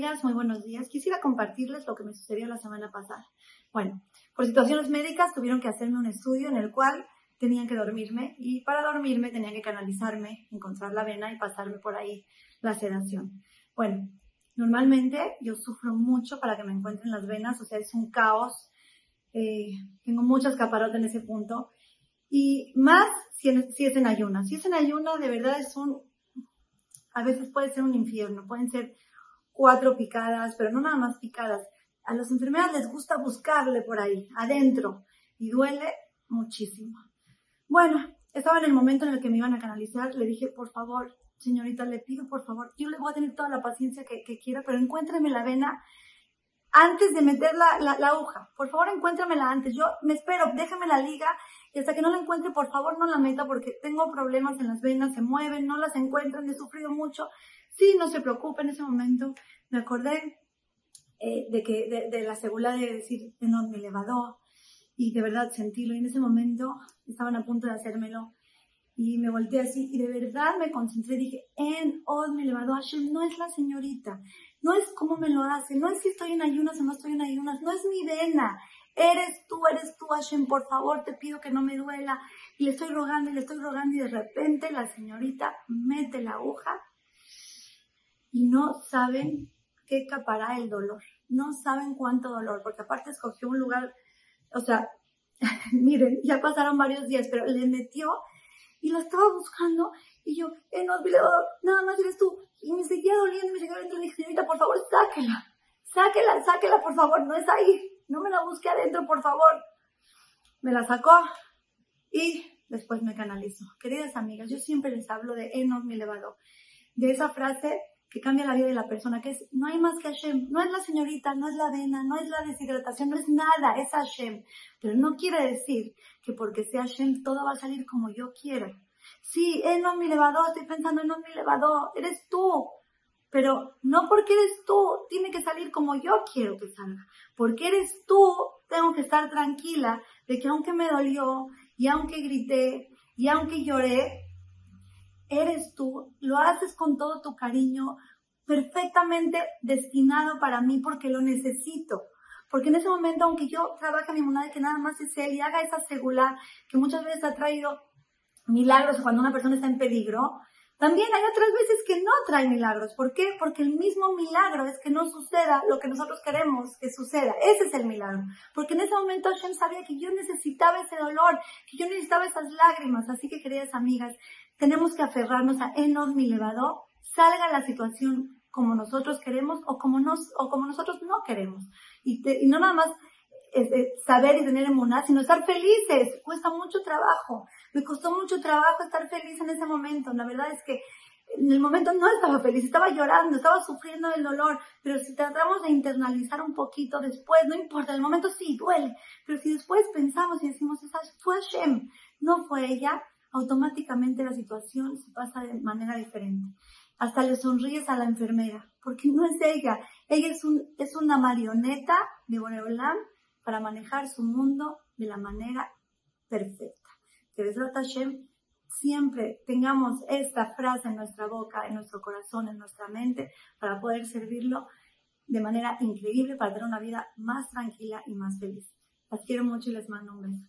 amigas, muy buenos días. Quisiera compartirles lo que me sucedió la semana pasada. Bueno, por situaciones médicas tuvieron que hacerme un estudio en el cual tenían que dormirme y para dormirme tenían que canalizarme, encontrar la vena y pasarme por ahí la sedación. Bueno, normalmente yo sufro mucho para que me encuentren las venas, o sea, es un caos. Eh, tengo muchas caparotas en ese punto. Y más si, si es en ayuna. Si es en ayuna, de verdad es un, a veces puede ser un infierno, pueden ser cuatro picadas, pero no nada más picadas. A las enfermeras les gusta buscarle por ahí, adentro, y duele muchísimo. Bueno, estaba en el momento en el que me iban a canalizar, le dije, por favor, señorita, le pido por favor, yo le voy a tener toda la paciencia que, quiera, pero encuéntreme la vena antes de meter la, la, aguja. Por favor, encuéntramela antes. Yo me espero, déjame la liga y hasta que no la encuentre, por favor, no la meta porque tengo problemas en las venas, se mueven, no las encuentran, he sufrido mucho. Sí, no se preocupe, en ese momento me acordé eh, de que de, la seguridad de decir, no, me elevador y de verdad sentirlo. Y en ese momento estaban a punto de hacérmelo y me volteé así y de verdad me concentré. Dije, en Od mi elevador, Hashem no es la señorita, no es cómo me lo hace, no es si estoy en ayunas o no estoy en ayunas, no es mi vena, eres tú, eres tú, Hashem, por favor, te pido que no me duela. Y le estoy rogando le estoy rogando y de repente la señorita mete la aguja y no saben qué capará el dolor. No saben cuánto dolor, porque aparte escogió un lugar, o sea, miren, ya pasaron varios días, pero le metió y lo estaba buscando y yo, eh, no, nada más eres tú. Y me seguía doliendo me seguía doliendo y dije, señorita, por favor, sáquela, sáquela, sáquela, por favor, no es ahí, no me la busque adentro, por favor. Me la sacó y después me canalizó. Queridas amigas, yo siempre les hablo de Enos mi elevado, de esa frase que cambia la vida de la persona, que es, no hay más que Hashem, no es la señorita, no es la vena, no es la deshidratación, no es nada, es Hashem. Pero no quiere decir que porque sea Hashem todo va a salir como yo quiera. Sí, eh, no mi elevador, estoy pensando en no mi elevador, eres tú. Pero no porque eres tú, tiene que salir como yo quiero que salga. Porque eres tú, tengo que estar tranquila de que aunque me dolió, y aunque grité, y aunque lloré, eres tú, lo haces con todo tu cariño, perfectamente destinado para mí porque lo necesito. Porque en ese momento, aunque yo trabaje mi monada que nada más es él y haga esa segula que muchas veces ha traído milagros cuando una persona está en peligro, también hay otras veces que no trae milagros. ¿Por qué? Porque el mismo milagro es que no suceda lo que nosotros queremos que suceda. Ese es el milagro. Porque en ese momento Hashem sabía que yo necesitaba ese dolor, que yo necesitaba esas lágrimas. Así que, queridas amigas, tenemos que aferrarnos a Enos mi elevador, salga la situación como nosotros queremos o como, nos, o como nosotros no queremos. Y, y no nada más saber y tener emuná, sino estar felices. Cuesta mucho trabajo. Me costó mucho trabajo estar feliz en ese momento. La verdad es que en el momento no estaba feliz, estaba llorando, estaba sufriendo el dolor, pero si tratamos de internalizar un poquito después, no importa, en el momento sí duele, pero si después pensamos y decimos, fue Hashem, no fue ella, automáticamente la situación se pasa de manera diferente. Hasta le sonríes a la enfermera, porque no es ella, ella es una marioneta de Boreolam para manejar su mundo de la manera perfecta. Que Besrat siempre tengamos esta frase en nuestra boca, en nuestro corazón, en nuestra mente, para poder servirlo de manera increíble, para tener una vida más tranquila y más feliz. Las quiero mucho y les mando un beso.